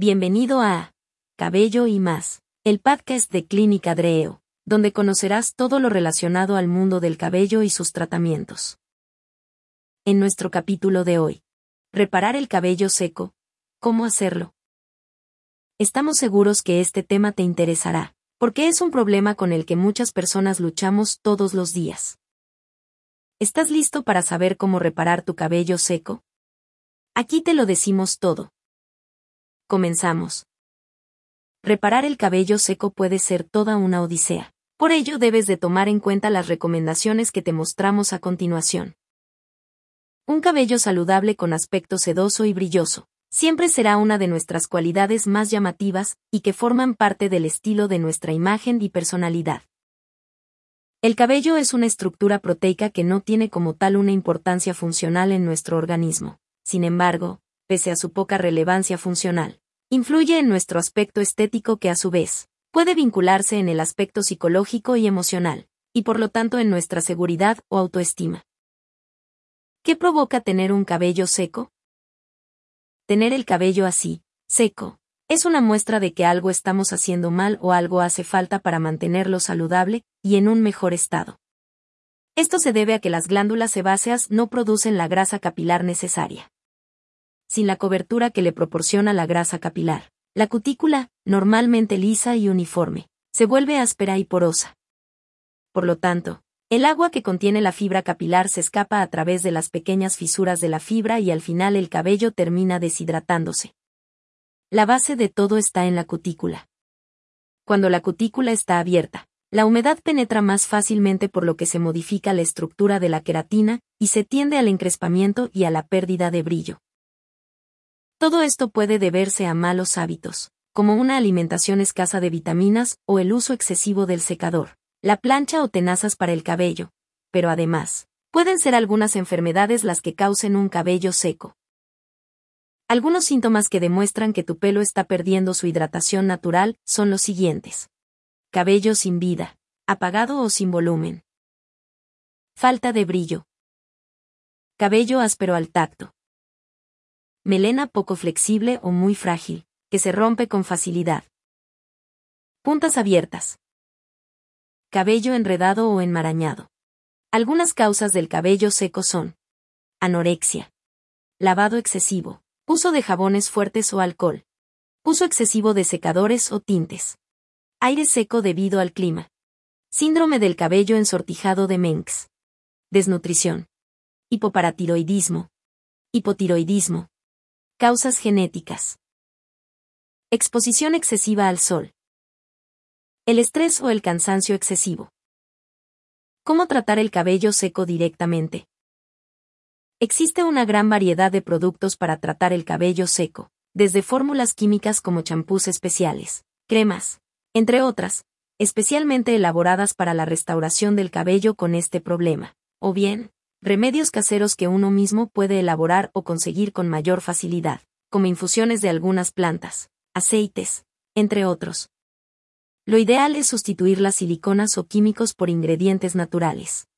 Bienvenido a Cabello y más, el podcast de Clínica Dreo, donde conocerás todo lo relacionado al mundo del cabello y sus tratamientos. En nuestro capítulo de hoy, reparar el cabello seco, ¿cómo hacerlo? Estamos seguros que este tema te interesará, porque es un problema con el que muchas personas luchamos todos los días. ¿Estás listo para saber cómo reparar tu cabello seco? Aquí te lo decimos todo. Comenzamos. Reparar el cabello seco puede ser toda una odisea. Por ello debes de tomar en cuenta las recomendaciones que te mostramos a continuación. Un cabello saludable con aspecto sedoso y brilloso, siempre será una de nuestras cualidades más llamativas y que forman parte del estilo de nuestra imagen y personalidad. El cabello es una estructura proteica que no tiene como tal una importancia funcional en nuestro organismo. Sin embargo, pese a su poca relevancia funcional, influye en nuestro aspecto estético que a su vez, puede vincularse en el aspecto psicológico y emocional, y por lo tanto en nuestra seguridad o autoestima. ¿Qué provoca tener un cabello seco? Tener el cabello así, seco, es una muestra de que algo estamos haciendo mal o algo hace falta para mantenerlo saludable y en un mejor estado. Esto se debe a que las glándulas sebáceas no producen la grasa capilar necesaria. Sin la cobertura que le proporciona la grasa capilar, la cutícula, normalmente lisa y uniforme, se vuelve áspera y porosa. Por lo tanto, el agua que contiene la fibra capilar se escapa a través de las pequeñas fisuras de la fibra y al final el cabello termina deshidratándose. La base de todo está en la cutícula. Cuando la cutícula está abierta, la humedad penetra más fácilmente por lo que se modifica la estructura de la queratina y se tiende al encrespamiento y a la pérdida de brillo. Todo esto puede deberse a malos hábitos, como una alimentación escasa de vitaminas o el uso excesivo del secador, la plancha o tenazas para el cabello, pero además, pueden ser algunas enfermedades las que causen un cabello seco. Algunos síntomas que demuestran que tu pelo está perdiendo su hidratación natural son los siguientes. Cabello sin vida, apagado o sin volumen. Falta de brillo. Cabello áspero al tacto. Melena poco flexible o muy frágil, que se rompe con facilidad. Puntas abiertas. Cabello enredado o enmarañado. Algunas causas del cabello seco son anorexia, lavado excesivo, Uso de jabones fuertes o alcohol. Uso excesivo de secadores o tintes. Aire seco debido al clima. Síndrome del cabello ensortijado de Menks. Desnutrición. Hipoparatiroidismo. Hipotiroidismo. Causas genéticas. Exposición excesiva al sol. El estrés o el cansancio excesivo. ¿Cómo tratar el cabello seco directamente? Existe una gran variedad de productos para tratar el cabello seco, desde fórmulas químicas como champús especiales, cremas, entre otras, especialmente elaboradas para la restauración del cabello con este problema, o bien, remedios caseros que uno mismo puede elaborar o conseguir con mayor facilidad, como infusiones de algunas plantas, aceites, entre otros. Lo ideal es sustituir las siliconas o químicos por ingredientes naturales.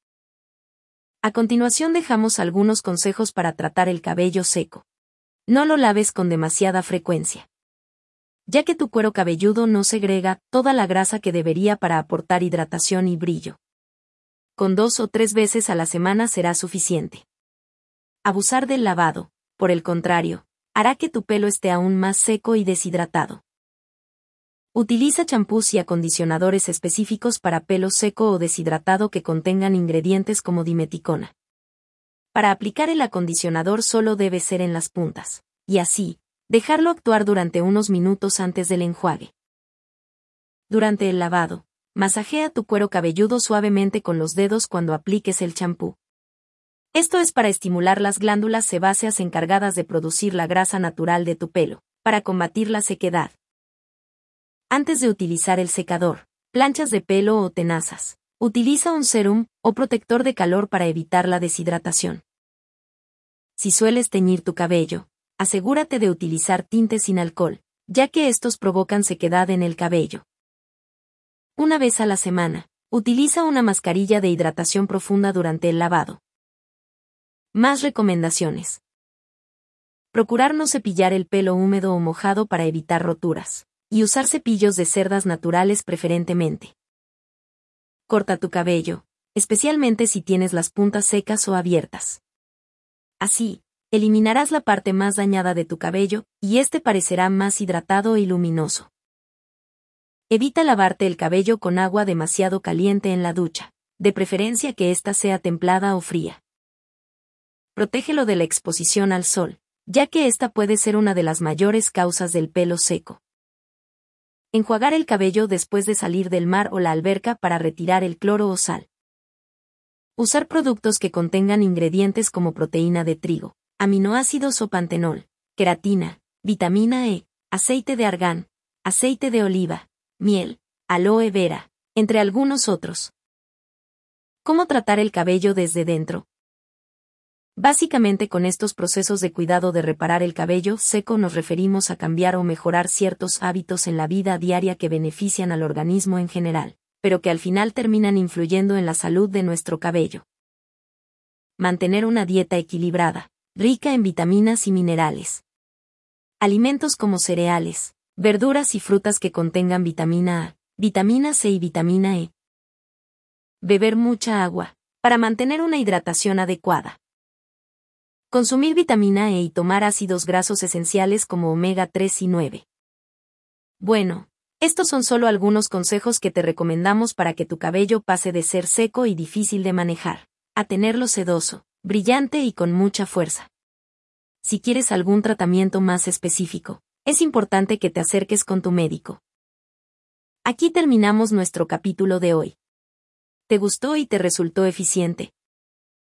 A continuación dejamos algunos consejos para tratar el cabello seco. No lo laves con demasiada frecuencia. Ya que tu cuero cabelludo no segrega toda la grasa que debería para aportar hidratación y brillo. Con dos o tres veces a la semana será suficiente. Abusar del lavado, por el contrario, hará que tu pelo esté aún más seco y deshidratado. Utiliza champús y acondicionadores específicos para pelo seco o deshidratado que contengan ingredientes como dimeticona. Para aplicar el acondicionador solo debe ser en las puntas, y así, dejarlo actuar durante unos minutos antes del enjuague. Durante el lavado, masajea tu cuero cabelludo suavemente con los dedos cuando apliques el champú. Esto es para estimular las glándulas sebáceas encargadas de producir la grasa natural de tu pelo, para combatir la sequedad. Antes de utilizar el secador, planchas de pelo o tenazas, utiliza un serum o protector de calor para evitar la deshidratación. Si sueles teñir tu cabello, asegúrate de utilizar tintes sin alcohol, ya que estos provocan sequedad en el cabello. Una vez a la semana, utiliza una mascarilla de hidratación profunda durante el lavado. Más recomendaciones. Procurar no cepillar el pelo húmedo o mojado para evitar roturas. Y usar cepillos de cerdas naturales preferentemente. Corta tu cabello, especialmente si tienes las puntas secas o abiertas. Así, eliminarás la parte más dañada de tu cabello, y este parecerá más hidratado y luminoso. Evita lavarte el cabello con agua demasiado caliente en la ducha, de preferencia que ésta sea templada o fría. Protégelo de la exposición al sol, ya que esta puede ser una de las mayores causas del pelo seco. Enjuagar el cabello después de salir del mar o la alberca para retirar el cloro o sal. Usar productos que contengan ingredientes como proteína de trigo, aminoácidos o pantenol, queratina, vitamina E, aceite de argán, aceite de oliva, miel, aloe vera, entre algunos otros. ¿Cómo tratar el cabello desde dentro? Básicamente con estos procesos de cuidado de reparar el cabello seco nos referimos a cambiar o mejorar ciertos hábitos en la vida diaria que benefician al organismo en general, pero que al final terminan influyendo en la salud de nuestro cabello. Mantener una dieta equilibrada, rica en vitaminas y minerales. Alimentos como cereales, verduras y frutas que contengan vitamina A, vitamina C y vitamina E. Beber mucha agua, para mantener una hidratación adecuada. Consumir vitamina E y tomar ácidos grasos esenciales como omega 3 y 9. Bueno, estos son solo algunos consejos que te recomendamos para que tu cabello pase de ser seco y difícil de manejar, a tenerlo sedoso, brillante y con mucha fuerza. Si quieres algún tratamiento más específico, es importante que te acerques con tu médico. Aquí terminamos nuestro capítulo de hoy. ¿Te gustó y te resultó eficiente?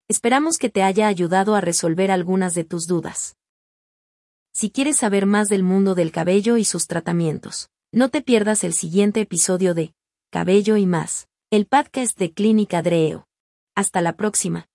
Esperamos que te haya ayudado a resolver algunas de tus dudas. Si quieres saber más del mundo del cabello y sus tratamientos, no te pierdas el siguiente episodio de Cabello y más, el podcast de Clínica Dreo. Hasta la próxima.